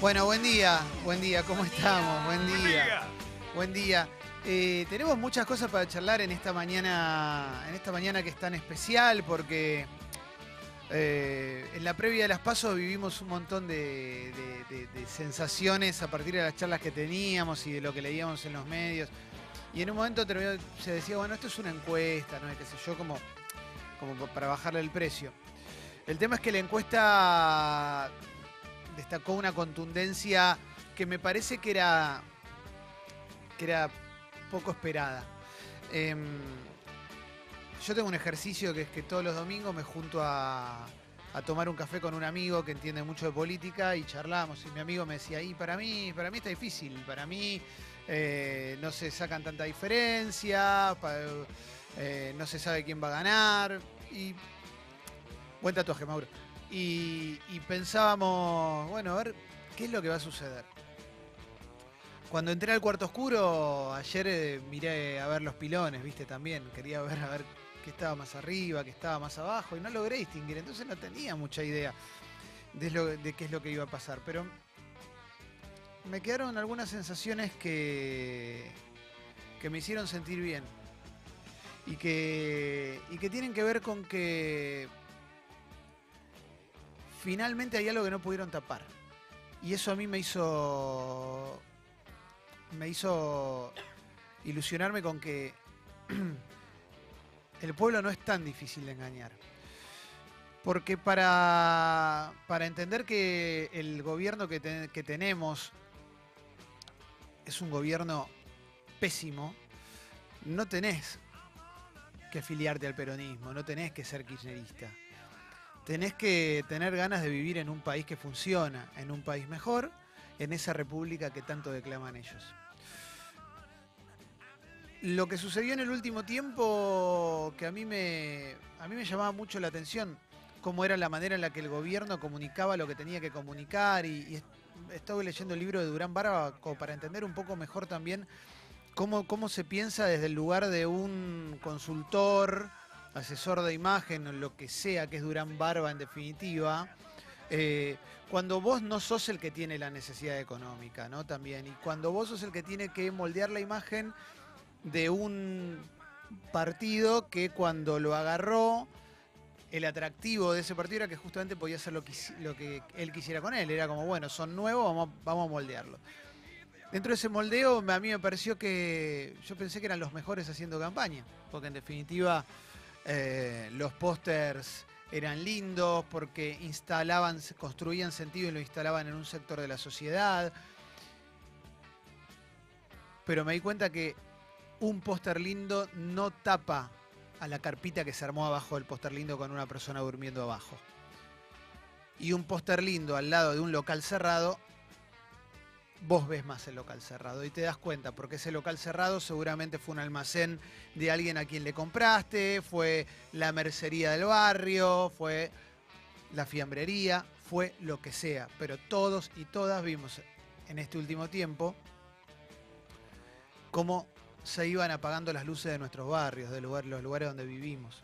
Bueno, buen día, buen día, ¿cómo estamos? Buen día, buen día. Eh, tenemos muchas cosas para charlar en esta mañana, en esta mañana que es tan especial porque eh, en la previa de las pasos vivimos un montón de, de- de- de sensaciones a partir de las charlas que teníamos y de lo que leíamos en los medios. Y en un momento terminó- se decía, bueno, esto es una encuesta, ¿no? Y qué sé yo, como, como para bajarle el precio. El tema es que la encuesta destacó una contundencia que me parece que era, que era poco esperada. Em, yo tengo un ejercicio que es que todos los domingos me junto a, tomar un café con un amigo que entiende mucho de política y charlamos. Y mi amigo me decía, y para mí, para mí está difícil, para mí eh, no se sacan tanta diferencia, eh, no se sabe quién va a ganar. Y buen tatuaje, Mauro. Y, pensábamos, bueno, a ver, ¿qué es lo que va a suceder? Cuando entré al cuarto oscuro, ayer eh, miré a ver los pilones, viste, también. Quería ver a ver qué estaba más arriba, qué estaba más abajo, y no logré distinguir. Entonces no tenía mucha idea de, lo- de qué es lo que iba a pasar. Pero me quedaron algunas sensaciones que, que me hicieron sentir bien. Y que, y que tienen que ver con que finalmente hay algo que no pudieron tapar. Y eso a mí me hizo. Me hizo ilusionarme con que el pueblo no es tan difícil de engañar. Porque para, para entender que el gobierno que, que tenemos es un gobierno pésimo, no tenés que afiliarte al peronismo, no tenés que ser kirchnerista tenés que tener ganas de vivir en un país que funciona, en un país mejor, en esa república que tanto declaman ellos. Lo que sucedió en el último tiempo que a mí me, a mí me llamaba mucho la atención, cómo era la manera en la que el gobierno comunicaba lo que tenía que comunicar y, y est- estuve leyendo el libro de Durán Barba para entender un poco mejor también cómo, cómo se piensa desde el lugar de un consultor, asesor de imagen o lo que sea que es Durán Barba en definitiva, eh, cuando vos no sos el que tiene la necesidad económica, ¿no? También, y cuando vos sos el que tiene que moldear la imagen de un partido que cuando lo agarró, el atractivo de ese partido era que justamente podía hacer lo que, lo que él quisiera con él. Era como, bueno, son nuevos, vamos, vamos a moldearlo. Dentro de ese moldeo, a mí me pareció que yo pensé que eran los mejores haciendo campaña, porque en definitiva eh, los pósters eran lindos porque instalaban, construían sentido y lo instalaban en un sector de la sociedad. Pero me di cuenta que un póster lindo no tapa a la carpita que se armó abajo del póster lindo con una persona durmiendo abajo. Y un póster lindo al lado de un local cerrado, vos ves más el local cerrado y te das cuenta, porque ese local cerrado seguramente fue un almacén de alguien a quien le compraste, fue la mercería del barrio, fue la fiambrería, fue lo que sea. Pero todos y todas vimos en este último tiempo cómo se iban apagando las luces de nuestros barrios, de lugar- los lugares donde vivimos.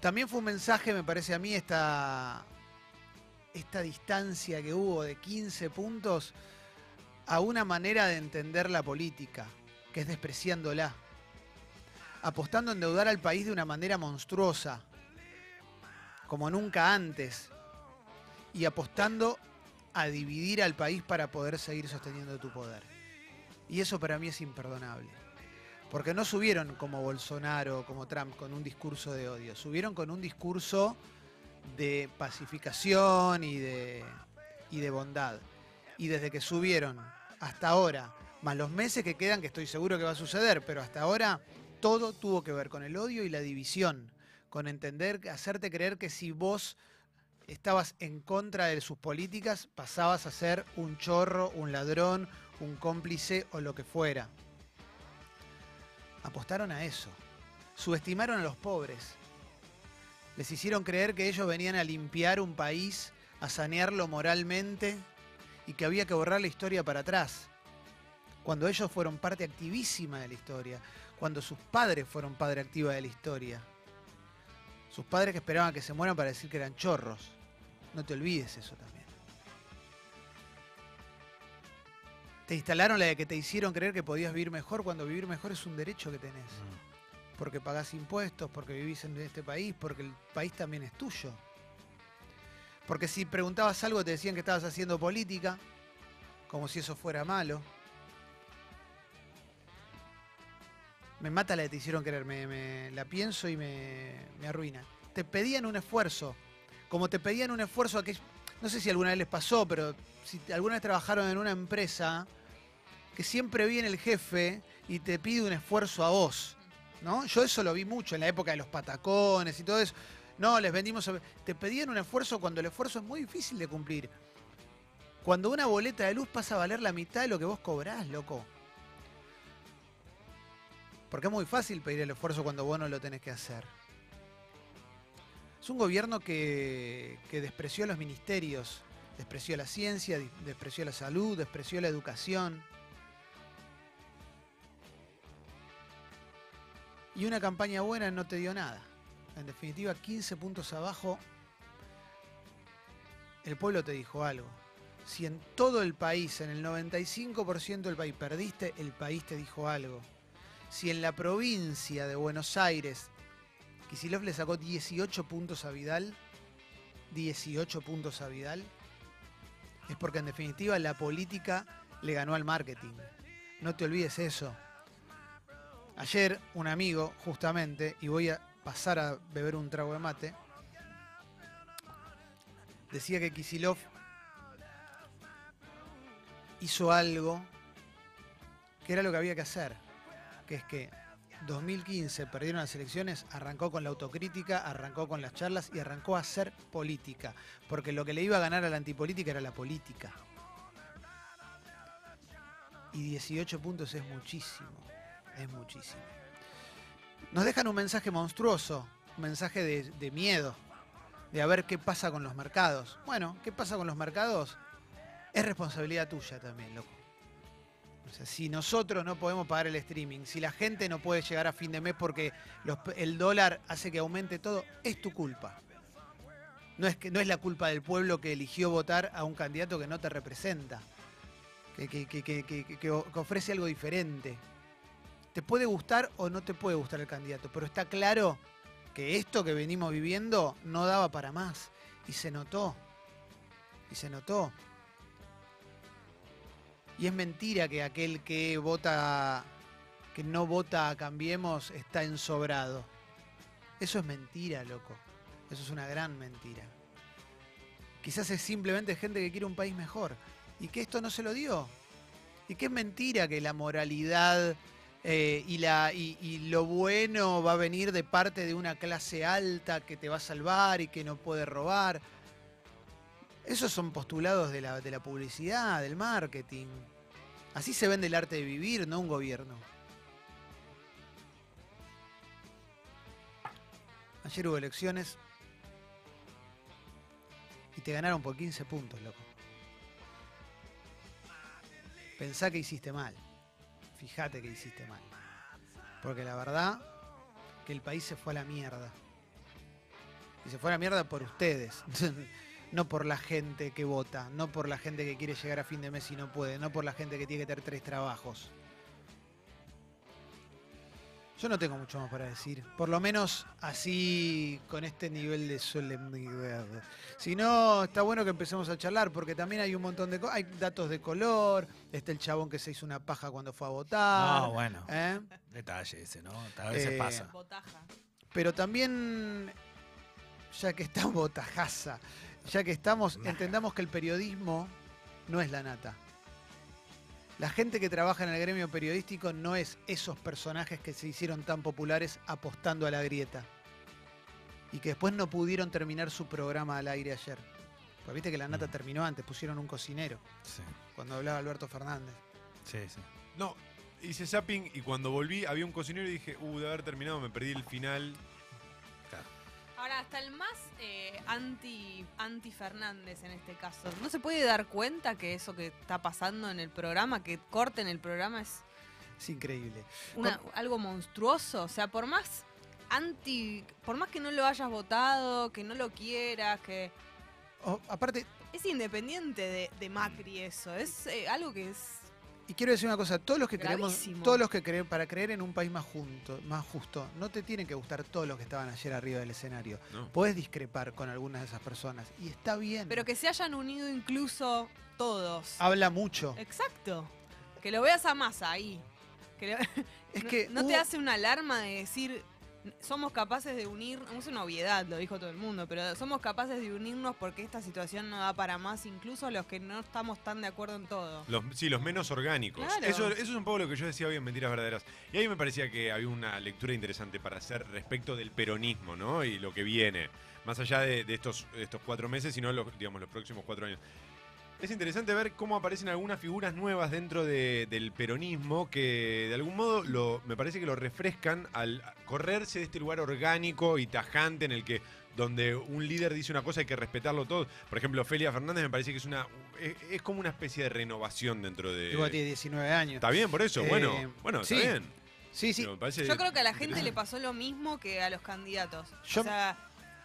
También fue un mensaje, me parece a mí, esta, esta distancia que hubo de 15 puntos a una manera de entender la política, que es despreciándola, apostando a endeudar al país de una manera monstruosa, como nunca antes, y apostando a dividir al país para poder seguir sosteniendo tu poder. Y eso para mí es imperdonable. Porque no subieron como Bolsonaro, como Trump, con un discurso de odio. Subieron con un discurso de pacificación y de, y de bondad. Y desde que subieron hasta ahora, más los meses que quedan, que estoy seguro que va a suceder, pero hasta ahora todo tuvo que ver con el odio y la división. Con entender, hacerte creer que si vos estabas en contra de sus políticas, pasabas a ser un chorro, un ladrón, un cómplice o lo que fuera. Apostaron a eso. Subestimaron a los pobres. Les hicieron creer que ellos venían a limpiar un país, a sanearlo moralmente y que había que borrar la historia para atrás. Cuando ellos fueron parte activísima de la historia, cuando sus padres fueron padre activa de la historia. Sus padres que esperaban que se mueran para decir que eran chorros. No te olvides eso también. Te instalaron la de que te hicieron creer que podías vivir mejor cuando vivir mejor es un derecho que tenés. Mm. Porque pagás impuestos, porque vivís en este país, porque el país también es tuyo. Porque si preguntabas algo te decían que estabas haciendo política, como si eso fuera malo. Me mata la que te hicieron querer, me, la pienso y me, me arruina. Te pedían un esfuerzo, como te pedían un esfuerzo que, no sé si alguna vez les pasó, pero si alguna vez trabajaron en una empresa, que siempre viene el jefe y te pide un esfuerzo a vos, ¿no? Yo eso lo vi mucho en la época de los patacones y todo eso. No, les vendimos. a- Te pedían un esfuerzo cuando el esfuerzo es muy difícil de cumplir. Cuando una boleta de luz pasa a valer la mitad de lo que vos cobrás, loco. Porque es muy fácil pedir el esfuerzo cuando vos no lo tenés que hacer. Es un gobierno que, que despreció los ministerios, despreció la ciencia, despreció la salud, despreció la educación. Y una campaña buena no te dio nada. En definitiva, 15 puntos abajo, el pueblo te dijo algo. Si en todo el país, en el 95% del país perdiste, el país te dijo algo. Si en la provincia de Buenos Aires, Kicillof le sacó 18 puntos a Vidal, 18 puntos a Vidal, es porque en definitiva la política le ganó al marketing. No te olvides eso. Ayer un amigo, justamente, y voy a pasar a beber un trago de mate, decía que Kisilov hizo algo que era lo que había que hacer, que es que 2015 perdieron las elecciones, arrancó con la autocrítica, arrancó con las charlas y arrancó a hacer política, porque lo que le iba a ganar a la antipolítica era la política. Y 18 puntos es muchísimo, es muchísimo. Nos dejan un mensaje monstruoso, un mensaje de, miedo, de a ver qué pasa con los mercados. Bueno, ¿qué pasa con los mercados? Es responsabilidad tuya también, loco. O sea, si nosotros no podemos pagar el streaming, si la gente no puede llegar a fin de mes porque el dólar hace que aumente todo, es tu culpa. No es, que, no es la culpa del pueblo que eligió votar a un candidato que no te representa, que- que- que ofrece algo diferente. Te puede gustar o no te puede gustar el candidato, pero está claro que esto que venimos viviendo no daba para más. Y se notó. Y se notó. Y es mentira que aquel que vota, que no vota a Cambiemos está ensobrado. Eso es mentira, loco. Eso es una gran mentira. Quizás es simplemente gente que quiere un país mejor. Y que esto no se lo dio. Y que es mentira que la moralidad eh, y, la, y, lo bueno va a venir de parte de una clase alta que te va a salvar y que no puede robar. Esos son postulados de la, de la publicidad, del marketing. Así se vende el arte de vivir, no un gobierno. Ayer hubo elecciones y te ganaron por 15 puntos, loco. Pensá que hiciste mal. Fíjate que hiciste mal. Porque la verdad que el país se fue a la mierda. Y se fue a la mierda por ustedes. no por la gente que vota, no por la gente que quiere llegar a fin de mes y no puede, no por la gente que tiene que tener tres trabajos. Yo no tengo mucho más para decir. Por lo menos así, con este nivel de solemnidad. Si no, está bueno que empecemos a charlar, porque también hay un montón de cosas. Hay datos de color. Está el chabón que se hizo una paja cuando fue a votar. No, bueno, ¿eh? detalle ese, ¿no? A veces Eh, pasa. Botaja. Pero también, ya que estamos, botajaza, ya que estamos, entendamos que el periodismo no es la nata. La gente que trabaja en el gremio periodístico no es esos personajes que se hicieron tan populares apostando a la grieta. Y que después no pudieron terminar su programa al aire ayer. Pues viste que la nata Mm. terminó antes, pusieron un cocinero, Sí, cuando hablaba Alberto Fernández. sí, sí. No, hice zapping y cuando volví había un cocinero y dije, uh, de haber terminado me perdí el final. Ahora, hasta el más eh, anti, anti Fernández en este caso, ¿no se puede dar cuenta que eso que está pasando en el programa, que corten el programa, es Es increíble. una- algo monstruoso? O sea, por más anti, por más que no lo hayas votado, que no lo quieras, que aparte, es independiente de, de Macri eso, es eh, algo que es Y quiero decir una cosa, todos los que queremos, Gravísimo. todos los que creen, para creer en un país más junto, más justo, no te tienen que gustar todos los que estaban ayer arriba del escenario. No. Puedes discrepar con algunas de esas personas y está bien. Pero que se hayan unido incluso todos. habla mucho. Exacto. Que lo veas a Massa ahí. Que lo- Es no, que no te hubo- hace una alarma de decir somos capaces de unir, es una obviedad, lo dijo todo el mundo, pero somos capaces de unirnos porque esta situación no da para más, incluso los que no estamos tan de acuerdo en todo. Los, sí, los menos orgánicos. Claro. Eso, eso es un poco lo que yo decía hoy en Mentiras Verdaderas. Y ahí me parecía que había una lectura interesante para hacer respecto del peronismo, ¿no? Y lo que viene. Más allá de, de estos, de estos cuatro meses, sino los, digamos, los próximos cuatro años. Es interesante ver cómo aparecen algunas figuras nuevas dentro de- del peronismo que de algún modo lo, me parece que lo refrescan al correrse de este lugar orgánico y tajante en el que donde un líder dice una cosa hay que respetarlo todo. Por ejemplo, Felia Fernández me parece que es una es, es como una especie de renovación dentro de Igual tiene 19 años. Está bien por eso, Eh, bueno, bueno, sí. está bien. Sí, sí. Yo creo que a la gente le pasó lo mismo que a los candidatos. Yo- O sea,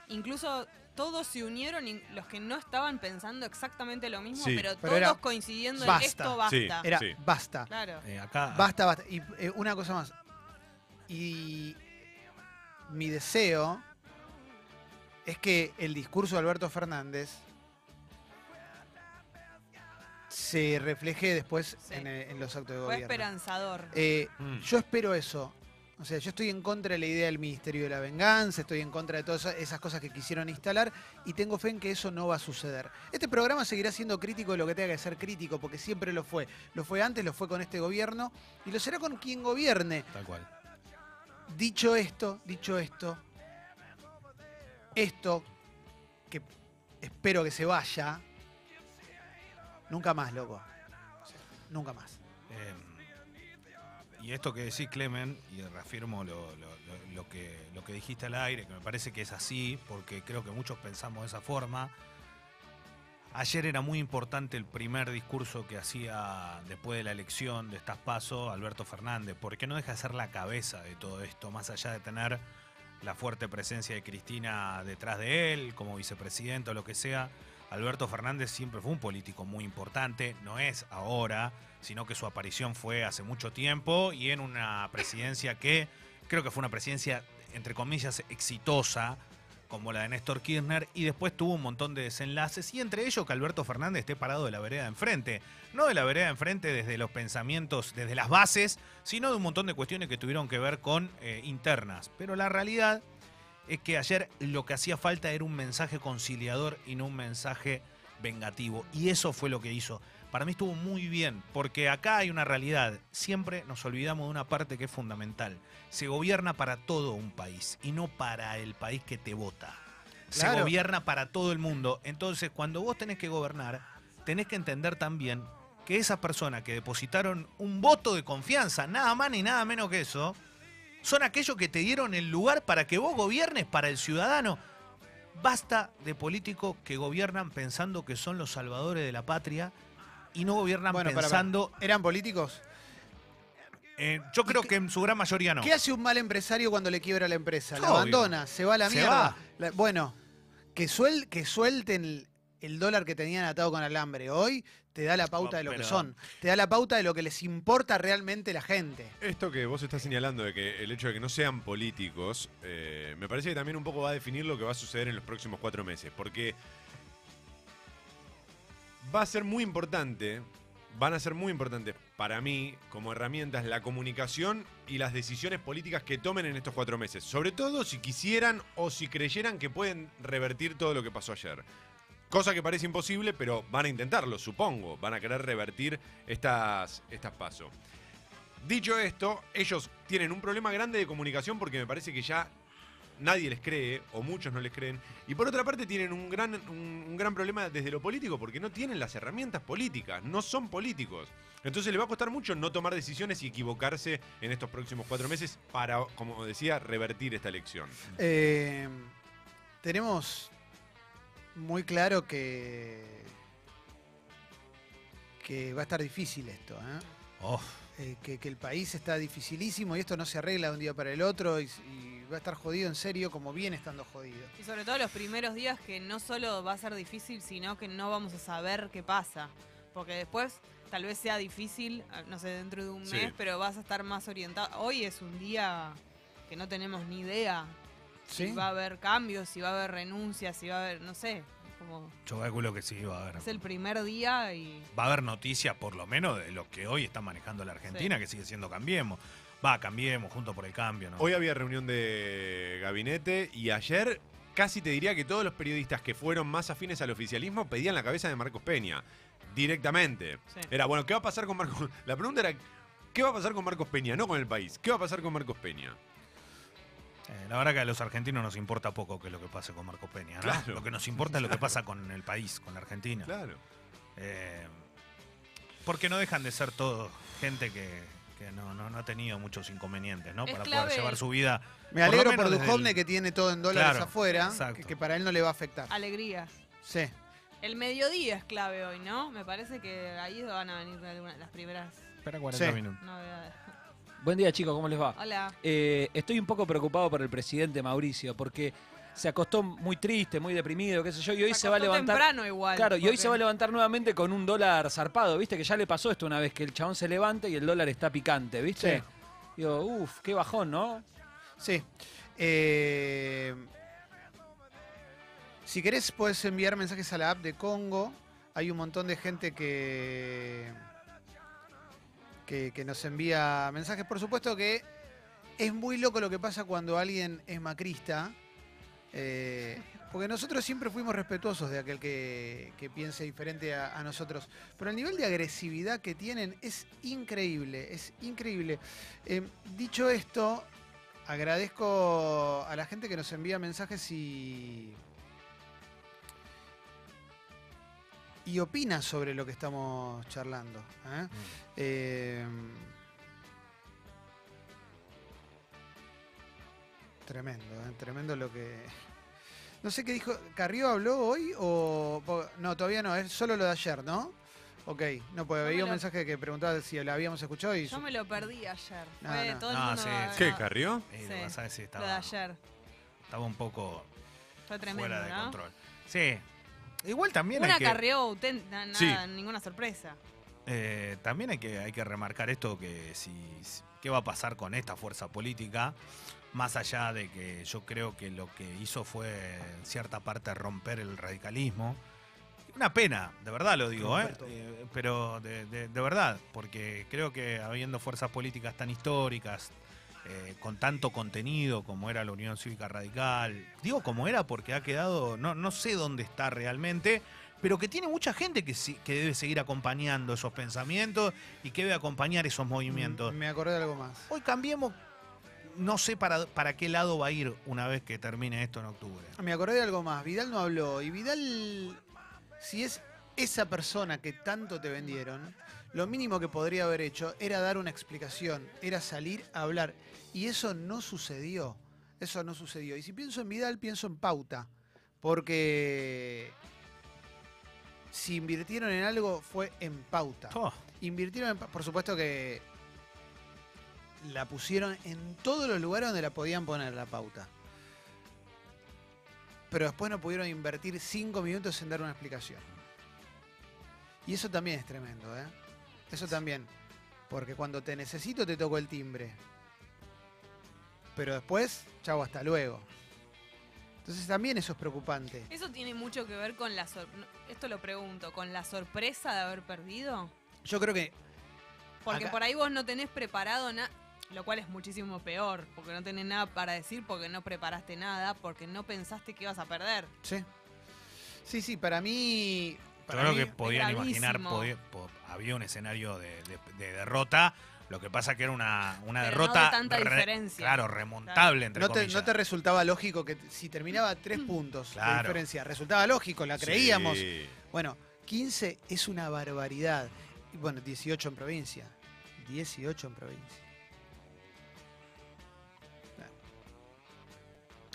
incluso todos se unieron, y los que no estaban pensando exactamente lo mismo, Sí. pero, Pero todos era coincidiendo basta. en esto basta. Sí. Era Sí. basta. Claro. Eh, acá. Basta, basta. Y eh, una cosa más. Y mi deseo es que el discurso de Alberto Fernández se refleje después Sí. en, eh, en los actos de Fue gobierno. esperanzador. Eh, Mm. yo espero eso. O sea, yo estoy en contra de la idea del Ministerio de la Venganza, estoy en contra de todas esa- esas cosas que quisieron instalar y tengo fe en que eso no va a suceder. Este programa seguirá siendo crítico de lo que tenga que ser crítico, porque siempre lo fue. Lo fue antes, lo fue con este gobierno y lo será con quien gobierne. Tal cual. Dicho esto, dicho esto, esto que espero que se vaya, nunca más, loco. O sea, nunca más. Eh, y esto que decís, Clemen, y reafirmo lo, que, lo que dijiste al aire, que me parece que es así, porque creo que muchos pensamos de esa forma. Ayer era muy importante el primer discurso que hacía después de la elección de estas pasos Alberto Fernández, porque no deja de ser la cabeza de todo esto, más allá de tener la fuerte presencia de Cristina detrás de él, como vicepresidente o lo que sea. Alberto Fernández siempre fue un político muy importante, no es ahora, sino que su aparición fue hace mucho tiempo y en una presidencia que creo que fue una presidencia, entre comillas, exitosa, como la de Néstor Kirchner, y después tuvo un montón de desenlaces, y entre ellos que Alberto Fernández esté parado de la vereda de enfrente. No de la vereda de enfrente desde los pensamientos, desde las bases, sino de un montón de cuestiones que tuvieron que ver con eh, internas. Pero la realidad es que ayer lo que hacía falta era un mensaje conciliador y no un mensaje vengativo. Y eso fue lo que hizo. Para mí estuvo muy bien, porque acá hay una realidad. Siempre nos olvidamos de una parte que es fundamental. Se gobierna para todo un país y no para el país que te vota. Se gobierna para todo el mundo. Entonces, cuando vos tenés que gobernar, tenés que entender también que esas personas que depositaron un voto de confianza, nada más ni nada menos que eso, son aquellos que te dieron el lugar para que vos gobiernes para el ciudadano. Basta de políticos que gobiernan pensando que son los salvadores de la patria y no gobiernan Bueno, para, para. pensando. ¿Eran políticos? eh, yo creo que en su gran mayoría no. ¿Qué hace un mal empresario cuando le quiebra la empresa? La abandona, se va a la Se mierda. va. La- bueno, que, suel- que suelten el, el dólar que tenían atado con alambre hoy te da la pauta de lo que son. Te da la pauta de lo que les importa realmente la gente. Esto que vos estás señalando de que el hecho de que no sean políticos, eh, me parece que también un poco va a definir lo que va a suceder en los próximos cuatro meses. Porque va a ser muy importante, van a ser muy importantes para mí como herramientas la comunicación y las decisiones políticas que tomen en estos cuatro meses. Sobre todo si quisieran o si creyeran que pueden revertir todo lo que pasó ayer. Cosa que parece imposible, pero van a intentarlo, supongo. Van a querer revertir estas, estas pasos. Dicho esto, ellos tienen un problema grande de comunicación porque me parece que ya nadie les cree, o muchos no les creen. Y por otra parte tienen un gran, un, gran problema desde lo político porque no tienen las herramientas políticas, no son políticos. Entonces les va a costar mucho no tomar decisiones y equivocarse en estos próximos cuatro meses para, como decía, revertir esta elección. Eh, tenemos muy claro que, que va a estar difícil esto. ¿eh? Oh, Eh, que, que el país está dificilísimo y esto no se arregla de un día para el otro y, y va a estar jodido en serio como viene estando jodido. Y sobre todo los primeros días que no solo va a ser difícil, sino que no vamos a saber qué pasa. Porque después tal vez sea difícil, ah, no sé, dentro de un Sí. mes, pero vas a estar más orientado. Hoy es un día que no tenemos ni idea ¿Sí? si va a haber cambios, si va a haber renuncias, si va a haber, no sé, como Yo calculo que sí, va a haber. es el primer día y Va a haber noticias, por lo menos, de lo que hoy está manejando la Argentina, que sigue siendo Cambiemos. Va, cambiemos, junto por el cambio, ¿no? Hoy había reunión de gabinete y ayer casi te diría que todos los periodistas que fueron más afines al oficialismo pedían la cabeza de Marcos Peña. Directamente. Sí. Era, bueno, ¿qué va a pasar con Marcos? La pregunta era, ¿qué va a pasar con Marcos Peña? No con el país. ¿Qué va a pasar con Marcos Peña? Eh, la verdad que a los argentinos nos importa poco que lo que pase con Marco Peña, ¿no? Claro. Lo que nos importa es lo que pasa con el país, con la Argentina. Claro. Eh, porque no dejan de ser todos gente que, que no, no- no ha tenido muchos inconvenientes, ¿no? Es Para clave- poder llevar su vida. Me alegro por, Duhovne el- que tiene todo en dólares Claro, afuera, exacto. que, que para él no le va a afectar. alegrías. Sí. El mediodía es clave hoy, ¿no? Me parece que ahí van a venir las primeras Espera Sí. minutos. novedades. Buen día, chicos, ¿cómo les va? Hola. Eh, estoy un poco preocupado por el presidente Mauricio, porque se acostó muy triste, muy deprimido, qué sé yo, y hoy se, va a levantar. temprano igual. Claro, y hoy se va a levantar nuevamente con un dólar zarpado, ¿viste? Que ya le pasó esto una vez, que el chabón se levanta y el dólar está picante, ¿viste? Sí. Digo, uff, qué bajón, ¿no? Sí. Eh, si querés, puedes enviar mensajes a la app de Congo. Hay un montón de gente que, que, nos envía mensajes. Por supuesto que es muy loco lo que pasa cuando alguien es macrista. eh, porque nosotros siempre fuimos respetuosos de aquel que, piense diferente a, a nosotros. Pero el nivel de agresividad que tienen es increíble, es increíble. Eh, dicho esto, agradezco a la gente que nos envía mensajes y. y opina sobre lo que estamos charlando. ¿eh? Eh, tremendo, ¿eh? tremendo lo que. No sé qué dijo. ¿Carrió habló hoy o.? No, todavía no, es solo lo de ayer, ¿no? Ok, no, había me un lo- mensaje que preguntaba si lo habíamos escuchado y. Yo me lo perdí ayer. No, Fue no. todo el No, mundo. sí, ¿Qué, Carrió? Sí, lo que pasa es que Lo de estaba, ayer. estaba un poco Fue tremendo, fuera de ¿no? control. Sí. Igual también Una hay que, carreó auténtica, nada, Sí. ninguna sorpresa. eh, también hay que hay que remarcar esto que si si- qué va a pasar con esta fuerza política más allá de que yo creo que lo que hizo fue en cierta parte romper el radicalismo una pena de verdad lo digo ¿eh? Eh, pero de, de- de verdad porque creo que habiendo fuerzas políticas tan históricas eh, con tanto contenido como era la Unión Cívica Radical digo como era porque ha quedado no no sé dónde está realmente pero que tiene mucha gente que, que debe seguir acompañando esos pensamientos y que debe acompañar esos movimientos. Mm, Me acordé de algo más. Hoy cambiemos, no sé para, para qué lado va a ir una vez que termine esto en octubre. Me acordé de algo más. Vidal no habló. Y Vidal, si es esa persona que tanto te vendieron, lo mínimo que podría haber hecho era dar una explicación, era salir a hablar. Y eso no sucedió. Eso no sucedió. Y si pienso en Vidal, pienso en pauta. Porque si invirtieron en algo, fue en pauta. Oh, Invirtieron, en por supuesto que la pusieron en todos los lugares donde la podían poner la pauta. Pero después no pudieron invertir cinco minutos en dar una explicación. Y eso también es tremendo, ¿eh? Eso también. Porque cuando te necesito te toco el timbre. Pero después, chau, hasta luego. Entonces también eso es preocupante. Eso tiene mucho que ver con la sor- esto lo pregunto, con la sorpresa de haber perdido. Yo creo que Porque Acá- por ahí vos no tenés preparado nada, lo cual es muchísimo peor, porque no tenés nada para decir, porque no preparaste nada, porque no pensaste que ibas a perder. Sí. Sí, sí, para mí. Yo Para creo mí- que podían imaginar, gravísimo. podía- po- había un escenario de, de- de derrota. Lo que pasa que era una, una Pero no derrota de tanta re- diferencia. claro, remontable entre no te, comillas. no te resultaba lógico que si terminaba tres puntos de Claro. diferencia, resultaba lógico, la creíamos. Sí. Bueno, 15 es una barbaridad. Y bueno, 18 en provincia. 18 en provincia.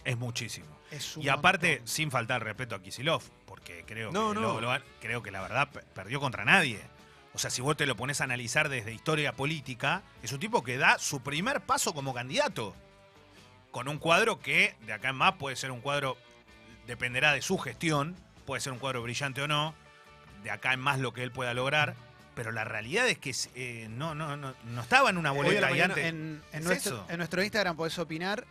Es muchísimo. Es un Y aparte, montón. sin faltar respeto a Kisilov, porque creo, No, que, no. lo- lo- creo que la verdad pe- perdió contra nadie. O sea, si vos te lo pones a analizar desde historia política, es un tipo que da su primer paso como candidato. Con un cuadro que de acá en más puede ser un cuadro, dependerá de su gestión, puede ser un cuadro brillante o no, de acá en más lo que él pueda lograr. pero la realidad es que eh, no, no, no, no estaba en una a boleta mañana antes. en, en ¿Es nuestro, eso? en nuestro Instagram podés opinar.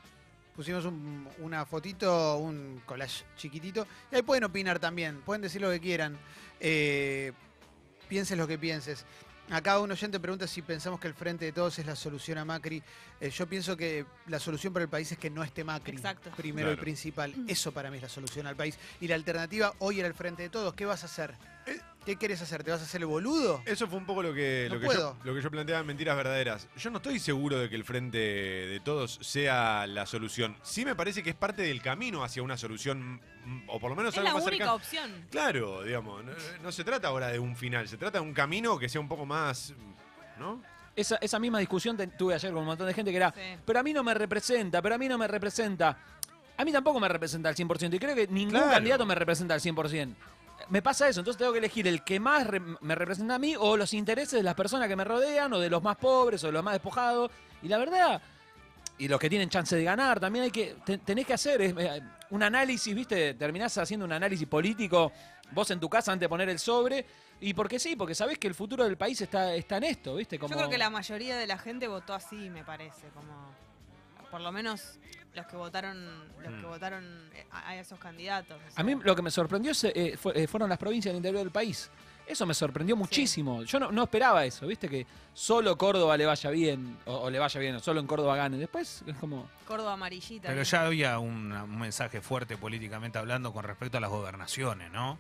Pusimos un- una fotito, un collage chiquitito. Y ahí pueden opinar también. Pueden decir lo que quieran. Eh, pienses lo que pienses. Acá un oyente pregunta si pensamos que el frente de todos es la solución a Macri. Eh, yo pienso que la solución para el país es que no esté Macri. Exacto. Primero y principal. Eso para mí es la solución al país. Y la alternativa hoy era el frente de todos. ¿Qué vas a hacer? Eh, ¿Qué quieres hacer? ¿Te vas a hacer el boludo? Eso fue un poco lo que, No lo, que yo, lo que yo planteaba en Mentiras Verdaderas. Yo no estoy seguro de que el frente de todos sea la solución. Sí me parece que es parte del camino hacia una solución, mm, o por lo menos Es algo la más única cercano. opción. Claro, digamos, no, no se trata ahora de un final, se trata de un camino que sea un poco más, ¿no? Esa, esa misma discusión tuve ayer con un montón de gente que era, Sí. pero a mí no me representa, pero a mí no me representa. A mí tampoco me representa al 100% y creo que ningún Claro. candidato me representa al 100%. Me pasa eso, entonces tengo que elegir el que más re- me representa a mí o los intereses de las personas que me rodean o de los más pobres o de los más despojados. Y la verdad, y los que tienen chance de ganar, también hay que, te- tenés que hacer es, eh, un análisis, ¿viste? Terminás haciendo un análisis político vos en tu casa antes de poner el sobre. Y porque sí, porque sabés que el futuro del país está, está en esto, ¿viste? Como... Yo creo que la mayoría de la gente votó así, me parece, como por lo menos los que votaron, los que Mm. votaron eh, a, a esos candidatos. o A mí lo que me sorprendió eh, fue- eh, fueron las provincias del interior del país. Eso me sorprendió muchísimo. Yo no, no esperaba eso, ¿viste? Que solo Córdoba le vaya bien, o, o le vaya bien, o solo en Córdoba gane. Después es como... Córdoba amarillita. Pero bien. ya había un, un mensaje fuerte políticamente hablando con respecto a las gobernaciones, ¿no?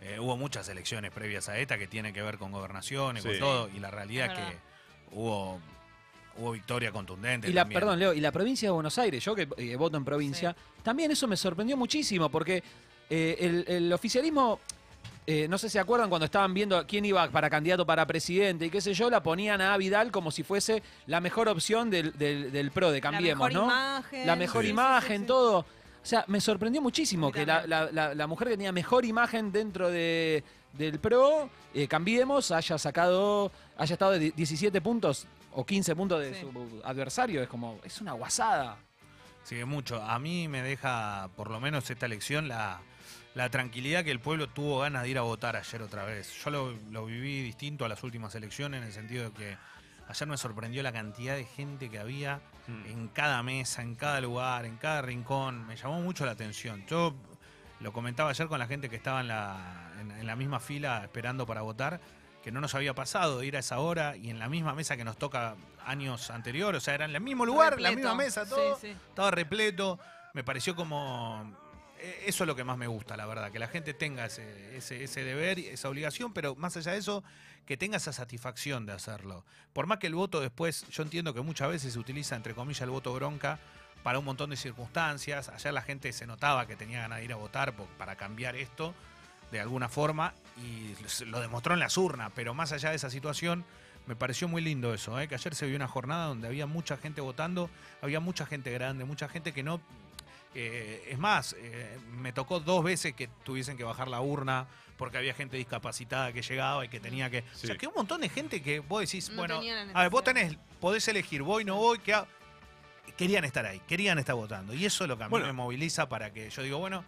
Eh, hubo muchas elecciones previas a esta que tienen que ver con gobernaciones, Sí. con todo, y la realidad Es que hubo, hubo victoria contundente. Y la, también. perdón, Leo, y la provincia de Buenos Aires, yo que eh, voto en provincia, también eso me sorprendió muchísimo, porque eh, el, el oficialismo, eh, no sé si se acuerdan cuando estaban viendo quién iba para candidato para presidente y qué sé yo, la ponían a Vidal como si fuese la mejor opción del, del, del PRO, de Cambiemos, la mejor ¿no? imagen. la mejor sí, imagen, sí, sí. todo. O sea, me sorprendió muchísimo que la, también. la- la- la mujer que tenía mejor imagen dentro de, del PRO, eh, Cambiemos, haya sacado, haya estado de 17 puntos o 15 puntos de Sí. su adversario. Es como, es una guasada. Sí, mucho. A mí me deja, por lo menos esta elección, la, la tranquilidad que el pueblo tuvo ganas de ir a votar ayer otra vez. Yo lo, lo viví distinto a las últimas elecciones en el sentido de que ayer me sorprendió la cantidad de gente que había Mm. en cada mesa, en cada lugar, en cada rincón. Me llamó mucho la atención. Yo lo comentaba ayer con la gente que estaba en la, en, en la misma fila esperando para votar, que no nos había pasado de ir a esa hora y en la misma mesa que nos toca años anteriores. O sea, era en el mismo lugar, en la Repleto. misma mesa, todo. sí. Estaba repleto. Me pareció como. eh, Eso es lo que más me gusta, la verdad. Que la gente tenga ese, ese, ese deber, esa obligación, pero más allá de eso, que tenga esa satisfacción de hacerlo. Por más que el voto después, yo entiendo que muchas veces se utiliza, entre comillas, el voto bronca para un montón de circunstancias. Ayer la gente se notaba que tenía ganas de ir a votar por- para cambiar esto de alguna forma y lo demostró en las urnas, pero más allá de esa situación, me pareció muy lindo eso, ¿eh? que ayer se vio una jornada donde había mucha gente votando, había mucha gente grande, mucha gente que no... eh, es más, eh, me tocó dos veces que tuviesen que bajar la urna porque había gente discapacitada que llegaba y que tenía que... O sea, que un montón de gente que vos decís, No bueno, a ver, vos tenés, podés elegir, voy, no voy, ¿qué hago? Querían estar ahí, querían estar votando. Y eso es lo que a mí Bueno. me moviliza para que yo digo, bueno,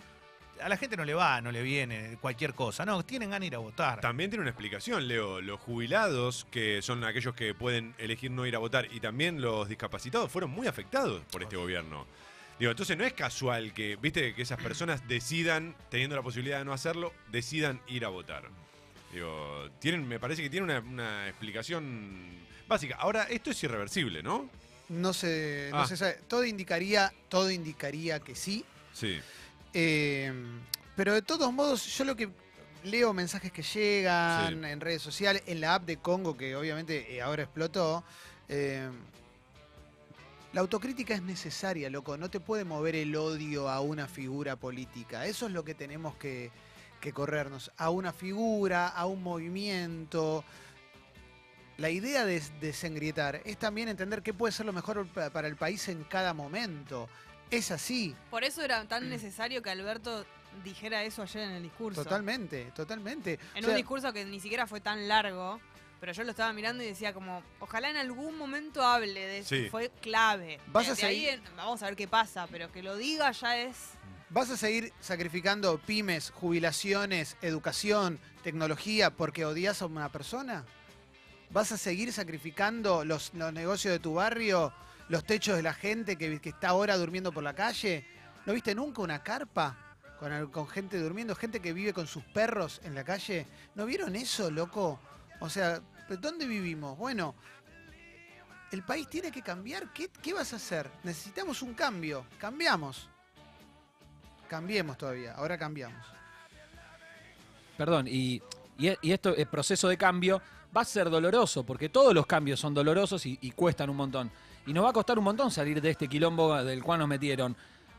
a la gente no le va, no le viene cualquier cosa. No, tienen ganas de ir a votar. También tiene una explicación, Leo. Los jubilados, que son aquellos que pueden elegir no ir a votar, y también los discapacitados, fueron muy afectados por este gobierno. Digo, entonces no es casual que, viste, que esas personas decidan, teniendo la posibilidad de no hacerlo, decidan ir a votar. Digo, tienen, me parece que tiene una, una explicación básica. Ahora, esto es irreversible, ¿no? No se, no Ah. se sabe. Todo indicaría, todo indicaría que sí. Sí. Eh, pero de todos modos, yo lo que leo mensajes que llegan Sí. en redes sociales, en la app de Congo, que obviamente eh, ahora explotó. eh, la autocrítica es necesaria, loco. No te puede mover el odio a una figura política. Eso es lo que tenemos que, que corrernos. A una figura, a un movimiento. La idea de desengrietar es también entender qué puede ser lo mejor pa- para el país en cada momento. Es así. Por eso era tan necesario que Alberto dijera eso ayer en el discurso. Totalmente, totalmente. En O sea, un discurso que ni siquiera fue tan largo, pero yo lo estaba mirando y decía como, ojalá en algún momento hable de eso. Sí. Fue clave. Vas De- a de ahí seguir- en- vamos a ver qué pasa, pero que lo diga ya es... ¿Vas a seguir sacrificando pymes, jubilaciones, educación, tecnología porque odias a una persona? ¿Vas a seguir sacrificando los, los negocios de tu barrio, los techos de la gente que, está ahora durmiendo por la calle? ¿No viste nunca una carpa con, gente durmiendo, gente que vive con sus perros en la calle? ¿No vieron eso, loco? O sea, ¿dónde vivimos? Bueno, el país tiene que cambiar. ¿Qué, vas a hacer? Necesitamos un cambio. Cambiamos. Cambiemos todavía. Ahora cambiamos. Perdón, y, y, y esto, el proceso de cambio va a ser doloroso, porque todos los cambios son dolorosos y cuestan un montón. Y nos va a costar un montón salir de este quilombo del cual nos metieron.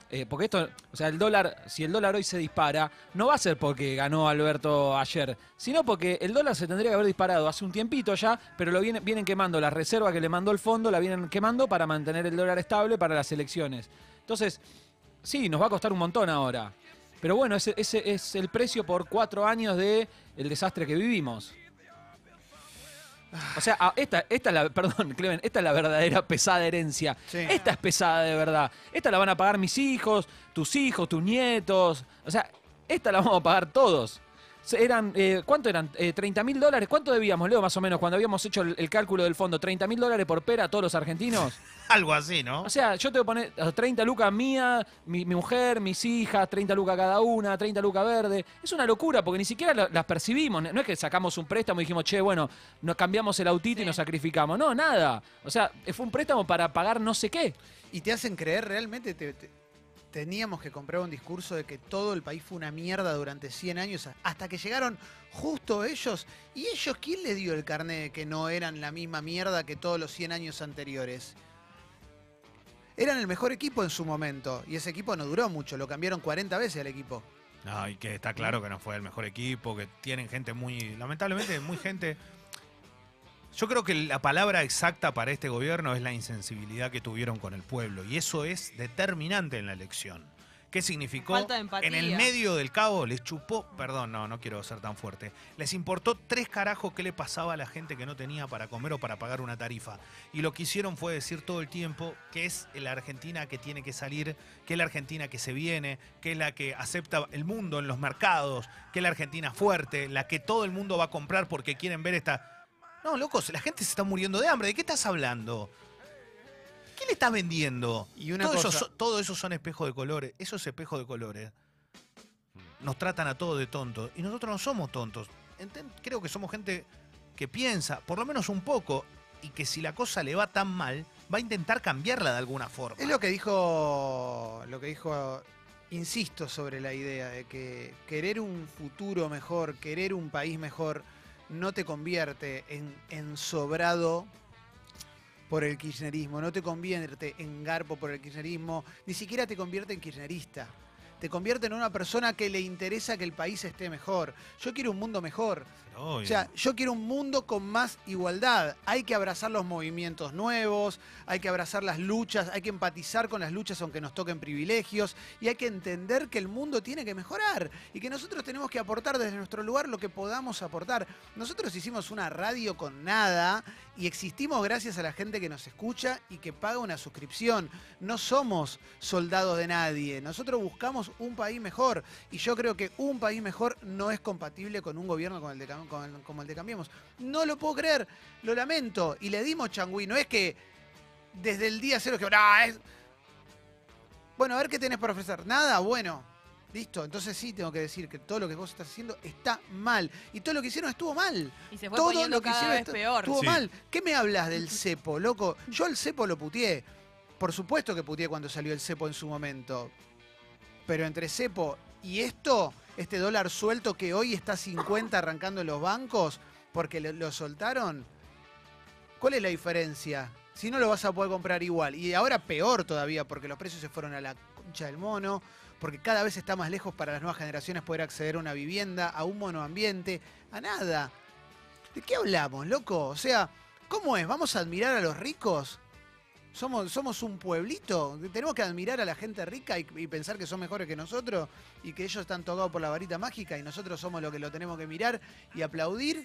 Eh, porque esto, o sea, el dólar, si el dólar hoy se dispara, no va a ser porque ganó Alberto ayer, sino porque el dólar se tendría que haber disparado hace un tiempito ya, pero lo vienen, vienen quemando, la reserva que le mandó el fondo la vienen quemando para mantener el dólar estable para las elecciones. Entonces, sí, nos va a costar un montón ahora. Pero bueno, ese, ese es el precio por cuatro años de el desastre que vivimos. O sea, ah, esta, esta es la, perdón, Clemen, esta es la verdadera pesada herencia. Sí. Esta es pesada de verdad. Esta la van a pagar mis hijos, tus hijos, tus nietos. O sea, esta la vamos a pagar todos. Eran, eh, ¿Cuánto eran? Eh, ¿30 mil dólares? ¿Cuánto debíamos, Leo, más o menos, cuando habíamos hecho el, el cálculo del fondo? ¿30 mil dólares por pera a todos los argentinos? Algo así, ¿no? O sea, yo te voy a poner eh, 30 lucas mía, mi, mi mujer, mis hijas, 30 lucas cada una, 30 lucas verde. Es una locura porque ni siquiera la- las percibimos. No es que sacamos un préstamo y dijimos, che, bueno, nos cambiamos el autito y nos sacrificamos. No, nada. O sea, fue un préstamo para pagar no sé qué. Y te hacen creer realmente, te- te- teníamos que comprar un discurso de que todo el país fue una mierda durante 100 años, hasta que llegaron justo ellos. ¿Y ellos quién les dio el carnet de que no eran la misma mierda que todos los 100 años anteriores? Eran el mejor equipo en su momento, y ese equipo no duró mucho, lo cambiaron 40 veces al equipo. No, y que está claro que no fue el mejor equipo, que tienen gente muy, lamentablemente, muy gente. Yo creo que la palabra exacta para este gobierno es la insensibilidad que tuvieron con el pueblo, y eso es determinante en la elección. ¿Qué significó? Falta de empatía. En el medio del cabo les chupó, perdón, no, no quiero ser tan fuerte, les importó tres carajos qué le pasaba a la gente que no tenía para comer o para pagar una tarifa. Y lo que hicieron fue decir todo el tiempo que es la Argentina que tiene que salir, que es la Argentina que se viene, que es la que acepta el mundo en los mercados, que es la Argentina fuerte, la que todo el mundo va a comprar porque quieren ver esta... No, locos, la gente se está muriendo de hambre. ¿De qué estás hablando? ¿Qué le estás vendiendo? Y una todo, cosa- Eso, todo eso son espejos de colores. Esos espejos de colores nos tratan a todos de tontos. Y nosotros no somos tontos. Enten- Creo que somos gente que piensa, por lo menos un poco, y que si la cosa le va tan mal, va a intentar cambiarla de alguna forma. Es lo que dijo, lo que dijo, insisto sobre la idea de que querer un futuro mejor, querer un país mejor, no te convierte en, en sobrado por el kirchnerismo, no te convierte en garpo por el kirchnerismo, ni siquiera te convierte en kirchnerista. Te convierte en una persona que le interesa que el país esté mejor. Yo quiero un mundo mejor. O sea, yo quiero un mundo con más igualdad. Hay que abrazar los movimientos nuevos, hay que abrazar las luchas, hay que empatizar con las luchas aunque nos toquen privilegios y hay que entender que el mundo tiene que mejorar y que nosotros tenemos que aportar desde nuestro lugar lo que podamos aportar. Nosotros hicimos una radio con nada y existimos gracias a la gente que nos escucha y que paga una suscripción. No somos soldados de nadie. Nosotros buscamos un país mejor y yo creo que un país mejor no es compatible con un gobierno con el de con el- como el de Cambiemos. No lo puedo creer, lo lamento. Y le dimos changüí. No es que desde el día cero que. "Ah, es-". Bueno, a ver qué tenés para ofrecer. Nada, bueno. Listo, entonces sí tengo que decir que todo lo que vos estás haciendo está mal. Y todo lo que hicieron estuvo mal. Y se fue todo lo que cada hicieron vez estu- peor. estuvo Sí. mal. ¿Qué me hablas del cepo, loco? Yo al cepo lo putié. Por supuesto que putié cuando salió el cepo en su momento. Pero entre cepo y esto, este dólar suelto que hoy está a 50 arrancando en los bancos porque lo, lo soltaron, ¿cuál es la diferencia? Si no lo vas a poder comprar igual. Y ahora peor todavía porque los precios se fueron a la concha del mono, porque cada vez está más lejos para las nuevas generaciones poder acceder a una vivienda, a un monoambiente, a nada. ¿De qué hablamos, loco? O sea, ¿cómo es? ¿Vamos a admirar a los ricos? ¿Somos, somos un pueblito? ¿Tenemos que admirar a la gente rica y, y pensar que son mejores que nosotros y que ellos están tocados por la varita mágica y nosotros somos los que lo tenemos que mirar y aplaudir?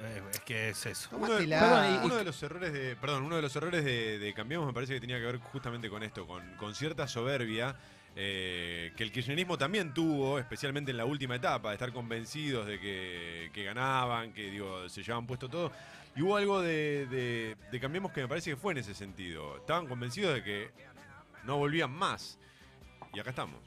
Eh, es que es eso. Uno de, Tómatela. Perdón, y- uno de los errores de, perdón, uno de los errores de, de Cambiemos me parece que tenía que ver justamente con esto, con, con cierta soberbia eh, que el kirchnerismo también tuvo, especialmente en la última etapa, de estar convencidos de que, que ganaban, que digo, se llevaban puesto todo. Y hubo algo de, de- de Cambiemos que me parece que fue en ese sentido. Estaban convencidos de que no volvían más. Y acá estamos.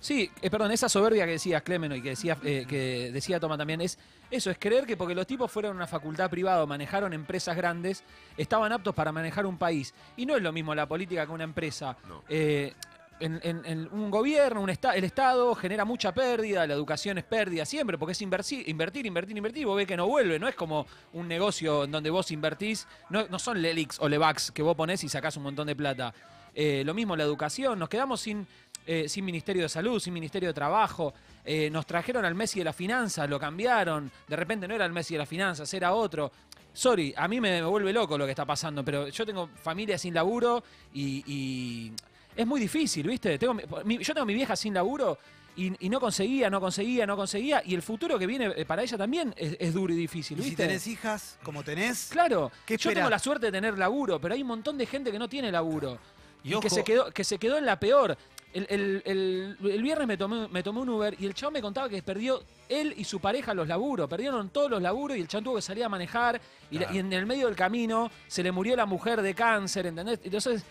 Sí, eh, perdón, esa soberbia que decías, Clemeno, y que decía, eh, que decía Toma también, es eso, es creer que porque los tipos fueron a una facultad privada, manejaron empresas grandes, estaban aptos para manejar un país. Y no es lo mismo la política que una empresa. No. Eh, un gobierno, un el Estado genera mucha pérdida, la educación es pérdida siempre, porque es invertir, invertir, invertir, y vos ves que no vuelve, no es como un negocio en donde vos invertís, no, no son Lelix o Levax que vos ponés y sacás un montón de plata. Eh, lo mismo la educación, nos quedamos sin, eh, sin Ministerio de Salud, sin Ministerio de Trabajo, eh, nos trajeron al Messi de las finanzas, lo cambiaron, de repente no era el Messi de las finanzas, era otro. Sorry, a mí me, vuelve loco lo que está pasando, pero yo tengo familia sin laburo y es muy difícil, ¿viste? Tengo, mi- mi- yo tengo mi vieja sin laburo y, y no conseguía, no conseguía, no conseguía, y el futuro que viene eh, para ella también es, es duro y difícil, Y si ¿viste? tenés hijas, como tenés, Claro, ¿Qué yo tengo la suerte de tener laburo, pero hay un montón de gente que no tiene laburo. Y Y, que, se quedó, que se quedó en la peor. El, el- el- el viernes me tomé, me tomé un Uber y el chabón me contaba que perdió él y su pareja los laburos. Perdieron todos los laburos y el chabón tuvo que salir a manejar. Y, la- y en el medio del camino se le murió la mujer de cáncer, ¿entendés? Entonces,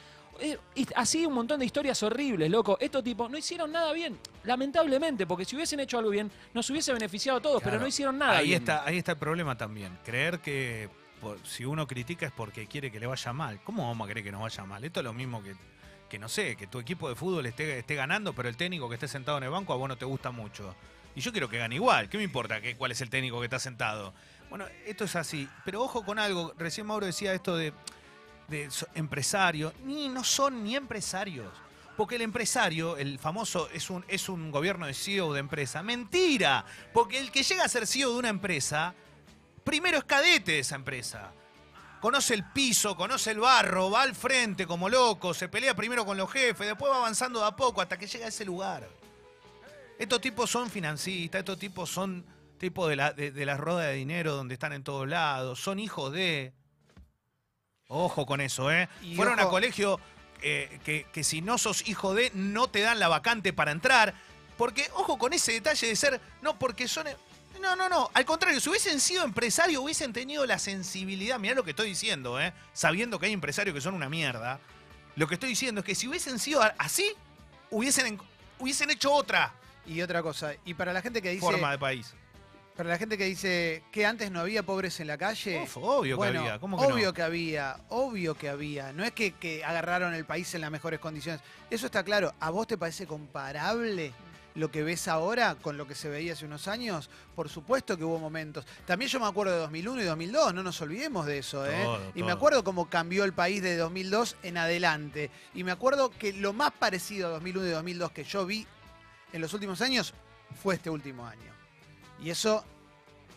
y así un montón de historias horribles, loco. Estos tipos no hicieron nada bien, lamentablemente, porque si hubiesen hecho algo bien, nos hubiese beneficiado a todos, pero no hicieron nada Ahí bien. está, ahí está el problema también. Creer que por- si uno critica es porque quiere que le vaya mal. ¿Cómo vamos a querer que nos vaya mal? Esto es lo mismo que, que no sé, que tu equipo de fútbol esté, esté ganando, pero el técnico que esté sentado en el banco a vos no te gusta mucho. Y yo quiero que gane igual. ¿Qué me importa que, cuál es el técnico que está sentado? Bueno, esto es así. Pero ojo con algo. Recién Mauro decía esto de, de so- empresario. Ni no son ni empresarios. Porque el empresario, el famoso, es un, es un gobierno de CEO de empresa. Mentira. Porque el que llega a ser CEO de una empresa, primero es cadete de esa empresa. Conoce el piso, conoce el barro, va al frente como loco, se pelea primero con los jefes, después va avanzando de a poco hasta que llega a ese lugar. Estos tipos son financistas, estos tipos son tipos de la, de, de la de dinero donde están en todos lados, son hijos de... Ojo con eso, ¿eh? Y Fueron a colegio eh, que, que si no sos hijo de, no te dan la vacante para entrar. Porque, ojo con ese detalle de ser, no, porque son... No, no, no. Al contrario, si hubiesen sido empresarios, hubiesen tenido la sensibilidad. Mirá lo que estoy diciendo, ¿eh? Sabiendo que hay empresarios que son una mierda. Lo que estoy diciendo es que si hubiesen sido así, hubiesen, en- hubiesen hecho otra y otra cosa. Y para la gente que dice, forma de país. Para la gente que dice que antes no había pobres en la calle. Uf, obvio bueno, que había. ¿Cómo que obvio no? que había, obvio que había. No es que, que agarraron el país en las mejores condiciones. Eso está claro. ¿A vos te parece comparable lo que ves ahora con lo que se veía hace unos años? Por supuesto que hubo momentos. También yo me acuerdo de 2001 y 2002, no nos olvidemos de eso. ¿eh? Todo, y me acuerdo cómo cambió el país de 2002 en adelante. Y me acuerdo que lo más parecido a 2001 y 2002 que yo vi en los últimos años fue este último año. Y eso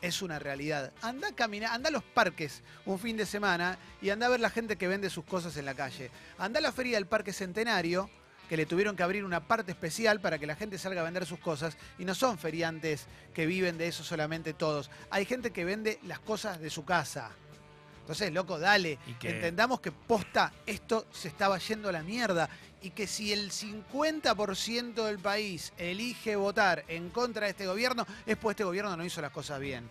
es una realidad. Anda a caminar, anda a los parques un fin de semana y anda a ver la gente que vende sus cosas en la calle. Anda a la feria del Parque Centenario, que le tuvieron que abrir una parte especial para que la gente salga a vender sus cosas. Y no son feriantes que viven de eso solamente todos. Hay gente que vende las cosas de su casa. Entonces, loco, dale. Y que- Entendamos que posta esto se estaba yendo a la mierda. Y que si el 50% del país elige votar en contra de este gobierno, es porque este gobierno no hizo las cosas bien.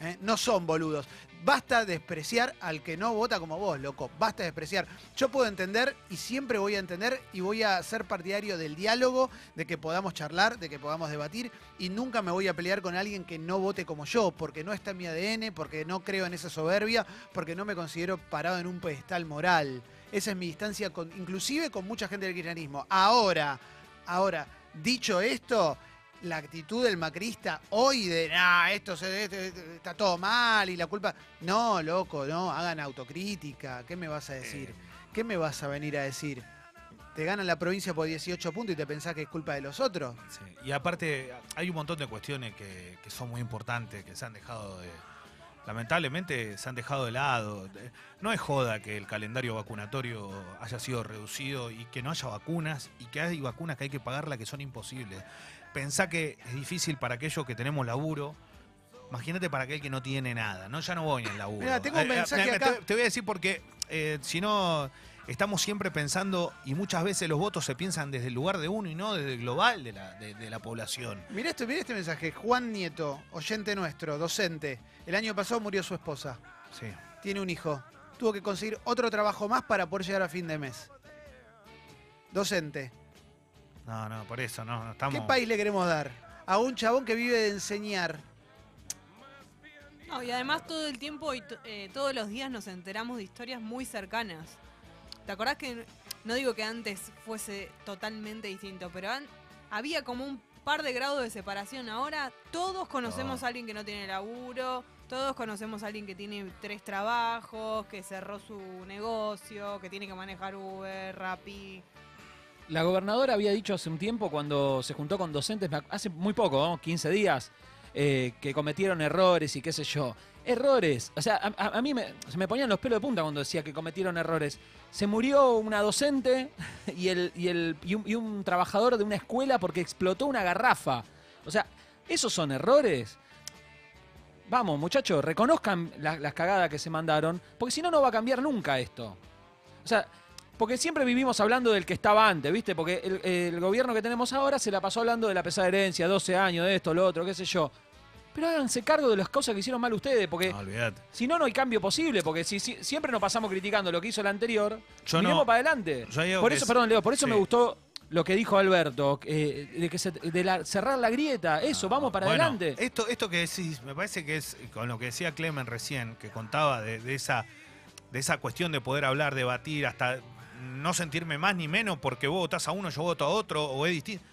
¿Eh? No son boludos. Basta despreciar al que no vota como vos, loco. Basta despreciar. Yo puedo entender y siempre voy a entender y voy a ser partidario del diálogo, de que podamos charlar, de que podamos debatir y nunca me voy a pelear con alguien que no vote como yo, porque no está en mi ADN, porque no creo en esa soberbia, porque no me considero parado en un pedestal moral. Esa es mi distancia, con, inclusive con mucha gente del kirchnerismo. Ahora, ahora, dicho esto, la actitud del macrista hoy de, nah, esto se- esto- esto está todo mal y la culpa... No, loco, no, hagan autocrítica. ¿Qué me vas a decir? ¿Qué me vas a venir a decir? ¿Te ganan la provincia por 18 puntos y te pensás que es culpa de los otros? Sí, Y aparte, hay un montón de cuestiones que, que son muy importantes, que se han dejado de. Lamentablemente se han dejado de lado. No es joda que el calendario vacunatorio haya sido reducido y que no haya vacunas y que hay vacunas que hay que pagarlas que son imposibles. Pensá que es difícil para aquellos que tenemos laburo Imagínate para aquel que no tiene nada, ¿no? Ya no voy ni al laburo. Mirá, tengo un Eh, eh, mensaje me- acá. Te, te voy a decir porque eh, si no, estamos siempre pensando, y muchas veces los votos se piensan desde el lugar de uno y no desde el global de la, de- de la población. Mirá, esto, mirá este mensaje. Juan Nieto, oyente nuestro, docente. El año pasado murió su esposa. Sí. Tiene un hijo. Tuvo que conseguir otro trabajo más para poder llegar a fin de mes. Docente. No, no, por eso, no, no estamos. ¿Qué país le queremos dar? A un chabón que vive de enseñar. No, y además todo el tiempo y to- eh, todos los días nos enteramos de historias muy cercanas. ¿Te acordás que, no digo que antes fuese totalmente distinto, pero había como un par de grados de separación. Ahora todos conocemos Oh. a alguien que no tiene laburo, todos conocemos a alguien que tiene tres trabajos, que cerró su negocio, que tiene que manejar Uber, Rappi. La gobernadora había dicho hace un tiempo, cuando se juntó con docentes, hace muy poco, ¿no? 15 días, eh, que cometieron errores y qué sé yo. Errores. O sea, a, mí me, se me ponían los pelos de punta cuando decía que cometieron errores. Se murió una docente y, el, y, el, y, un, trabajador de una escuela porque explotó una garrafa. O sea, ¿esos son errores? Vamos, muchachos, reconozcan la- las cagadas que se mandaron, porque si no, no va a cambiar nunca esto. O sea, porque siempre vivimos hablando del que estaba antes, ¿viste? Porque el, el gobierno que tenemos ahora se la pasó hablando de la pesada herencia, 12 años, de esto, lo otro, qué sé yo. Pero háganse cargo de las cosas que hicieron mal ustedes, porque No, si no, no hay cambio posible, porque si, si- siempre nos pasamos criticando lo que hizo el anterior, Yo miremos no- para adelante. yo Por eso, es- perdón, Leo, por eso sí. me gustó lo que dijo Alberto, eh, de, que se- de la- cerrar la grieta, eso, vamos para Bueno, adelante. Esto, esto que decís, me parece que es con lo que decía Clemen recién, que contaba de, de esa, de esa cuestión de poder hablar, debatir, hasta no sentirme más ni menos porque vos votás a uno, yo voto a otro, o es distinto.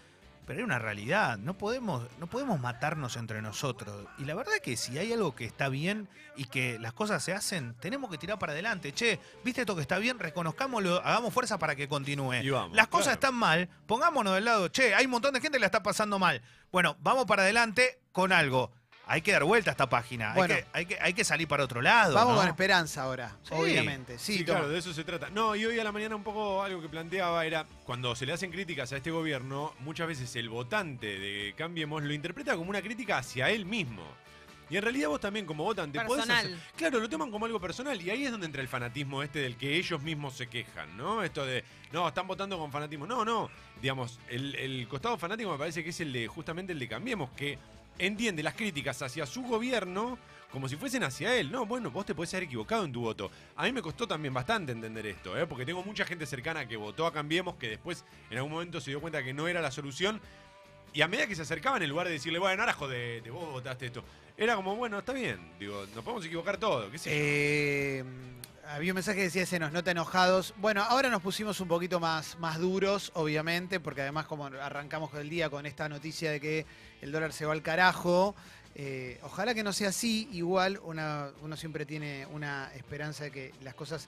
Pero hay una realidad, no podemos, no podemos matarnos entre nosotros. Y la verdad es que si hay algo que está bien y que las cosas se hacen, tenemos que tirar para adelante. Che, ¿viste esto que está bien? Reconozcámoslo, hagamos fuerza para que continúe. Las cosas claro. están mal, pongámonos del lado. Che, hay un montón de gente que la está pasando mal. Bueno, vamos para adelante con algo. Hay que dar vuelta a esta página. Bueno. hay, que, hay, que, hay que salir para otro lado. Vamos ¿no? con esperanza ahora, Sí. obviamente. Sí, Sí, claro, de eso se trata. No, y hoy a la mañana un poco algo que planteaba era, cuando se le hacen críticas a este gobierno, muchas veces el votante de Cambiemos lo interpreta como una crítica hacia él mismo. Y en realidad vos también como votante podés Personal. hacer- Claro, lo toman como algo personal y ahí es donde entra el fanatismo este del que ellos mismos se quejan, ¿no? Esto de, no, están votando con fanatismo. No, no. Digamos, el, el costado fanático me parece que es el de, justamente el de Cambiemos, que entiende las críticas hacia su gobierno como si fuesen hacia él. No, bueno, vos te podés haber equivocado en tu voto. A mí me costó también bastante entender esto, ¿eh? porque tengo mucha gente cercana que votó a Cambiemos, que después en algún momento se dio cuenta que no era la solución. Y a medida que se acercaban, en lugar de decirle, bueno, ahora jodete, vos votaste esto, era como, bueno, está bien, digo, nos podemos equivocar todo, qué sé. Eh, había un mensaje que decía, se nos nota enojados. Bueno, ahora nos pusimos un poquito más, más duros, obviamente, porque además como arrancamos el día con esta noticia de que el dólar se va al carajo, eh, ojalá que no sea así, igual uno siempre tiene una esperanza de que las cosas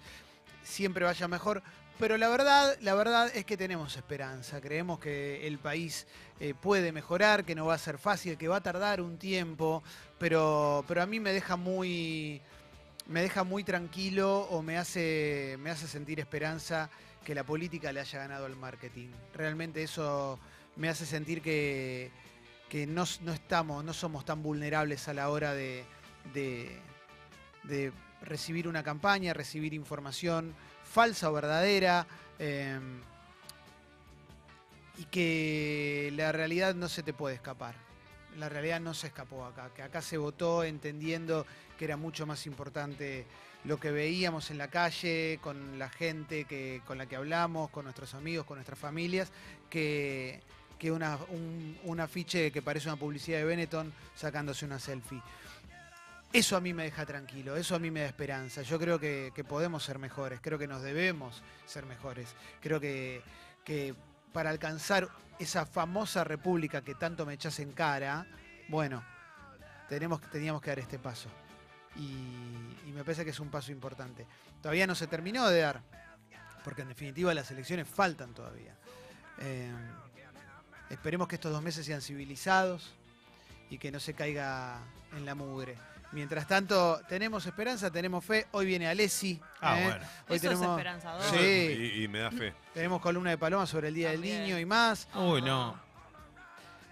siempre vayan mejor. Pero la verdad, la verdad es que tenemos esperanza. Creemos que el país eh, puede mejorar, que no va a ser fácil, que va a tardar un tiempo, pero, pero a mí me deja muy, me deja muy tranquilo o me hace, me hace sentir esperanza que la política le haya ganado al marketing. Realmente eso me hace sentir que, que no, no estamos, no somos tan vulnerables a la hora de, de, recibir una campaña, recibir información falsa o verdadera. eh, y que la realidad no se te puede escapar. La realidad no se escapó acá, que acá se votó entendiendo que era mucho más importante lo que veíamos en la calle, con la gente que, con la que hablamos, con nuestros amigos, con nuestras familias, que, que un, un afiche que parece una publicidad de Benetton sacándose una selfie. Eso a mí me deja tranquilo, eso a mí me da esperanza. Yo creo que, que podemos ser mejores, creo que nos debemos ser mejores. Creo que, que para alcanzar esa famosa república que tanto me echas en cara, bueno, tenemos, teníamos que dar este paso. Y, me parece que es un paso importante. Todavía no se terminó de dar, porque en definitiva las elecciones faltan todavía. Eh, esperemos que estos dos meses sean civilizados y que no se caiga en la mugre. Mientras tanto, tenemos esperanza, tenemos fe. Hoy viene Alessi. Ah, ¿eh? bueno. Hoy Eso es tenemos, esperanzador. Sí. Y, y me da fe. tenemos columna de Paloma sobre el Día También. del Niño y más. Uy, no.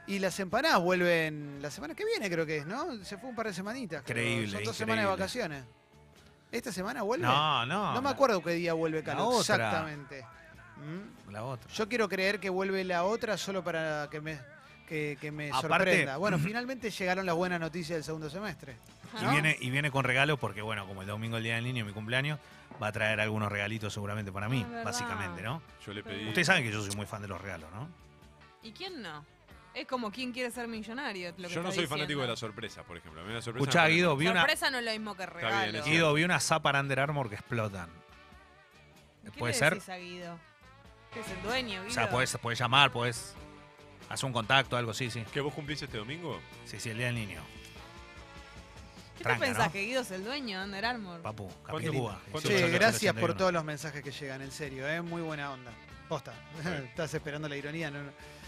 Y las empanadas vuelven la semana que viene, creo que es, ¿no? Se fue un par de semanitas. Increíble, Son dos semanas de vacaciones. ¿Esta semana vuelve? No, no. No me acuerdo qué día vuelve la Calo. otra. Exactamente. ¿Mm? La otra. Yo quiero creer que vuelve la otra solo para que me, que, que me Aparte- sorprenda. Bueno, finalmente llegaron las buenas noticias del segundo semestre. Y, viene, y viene con regalos porque, bueno, como el domingo el día del niño, mi cumpleaños, va a traer algunos regalitos seguramente para mí, Ah, básicamente, ¿no? Yo le pedí. Ustedes saben que yo soy muy fan de los regalos, ¿no? ¿Y quién no? Es como quién quiere ser millonario. Lo que Yo no soy fanático de la sorpresa, por ejemplo. La sorpresa Escuchá, Guido, vi una, Sorpresa no es lo mismo que regalo. bien, es Guido, vi una zapa Under Armour que explotan. ¿Qué ¿Puede le ser? decís a Guido? Que es el dueño, O Guido. sea, puedes, puedes llamar, puedes hacer un contacto, algo, sí, sí. ¿Que vos cumplís este domingo? Sí, sí, el día del niño. ¿Qué tranca, te pensás? ¿no? ¿Que Guido es el dueño de Under Armour? Papu, ¿Cuánto- Capicúa. cuánto Che, Nosotros gracias por 81. todos los mensajes que llegan, en serio, ¿eh? Muy buena onda. Posta. Estás esperando la ironía, ¿no?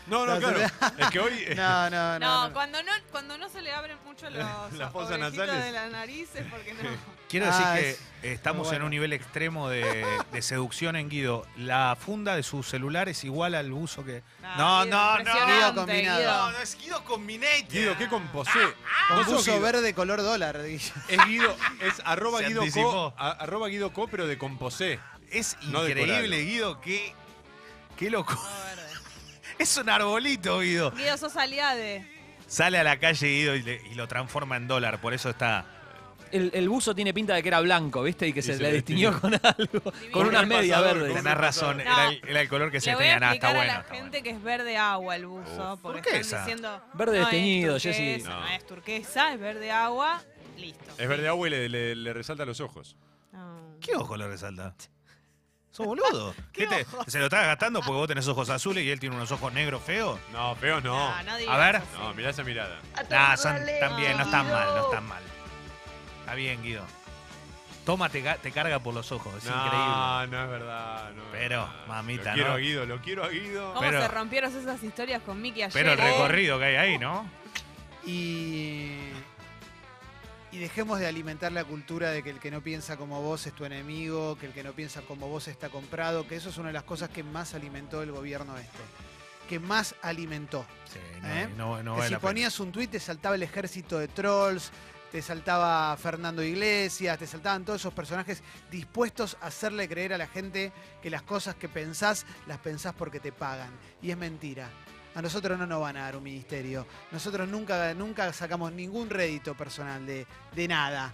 No, No, no, No, claro. es que hoy. eh, no, no. No, no, no. Cuando no cuando no se le abren mucho los las fosas orejitas nasales. de la nariz es porque no. Quiero Ah, decir es que estamos muy en bueno. un nivel extremo de, de seducción en Guido. La funda de su celular es igual al buzo que. No, Guido, no, no. impresionante, Guido combinado. Guido. no es Guido Combinator. Guido, ¿qué composé? Con Vos sos buzo Guido. verde color dólar. Es Guido, es arroba Se Guido anticipó. Co, a- arroba Guido Co, pero de composé. Es No increíble. Guido. Qué, qué loco. Verde. Es un arbolito, Guido. Guido, sos aliade. Sale a la calle Guido y, le- y lo transforma en dólar. Por eso está. El, el buzo tiene pinta de que era blanco, ¿viste? Y que Y se, se le le distinguió con algo. Con Con unas un medias repasador, verdes. con un Tenés razón. No. Era, el, era el color que se Le voy a tenía. Nada, está explicar bueno. a la está gente bueno. que es verde agua el buzo. Uf, porque ¿por qué están esa? diciendo. Verde no desteñido, es Jessy. No. No. es turquesa, es verde agua. Listo. Es verde agua y le, le- le resalta los ojos. No. ¿Qué ojo le resalta? ¿Sos boludo? ¿Qué ¿Qué te-? ¿Se lo estás gastando porque vos tenés ojos azules y él tiene unos ojos negros feos? No, feo no. No, no digas A ver. así. No, mirá esa mirada. Nah, son, están bien, no están mal, no están mal. Está bien, Guido. Toma, te, ga- te carga por los ojos, es increíble. no, no es verdad. no es Pero, verdad. mamita, Lo quiero ¿no? a Guido, lo quiero a Guido. ¿Cómo Pero- se rompieron esas historias con Mickey ayer? Pero el eh? recorrido que hay ahí, ¿no? Y, y dejemos de alimentar la cultura de que el que no piensa como vos es tu enemigo, que el que no piensa como vos está comprado, que eso es una de las cosas que más alimentó el gobierno este. Que más alimentó. Sí, no, ¿Eh? no, no que vale si ponías un tuit te saltaba el ejército de trolls, te saltaba Fernando Iglesias, te saltaban todos esos personajes dispuestos a hacerle creer a la gente que las cosas que pensás las pensás porque te pagan. Y es mentira. A nosotros no nos van a dar un ministerio. Nosotros nunca, nunca sacamos ningún rédito personal de, de nada.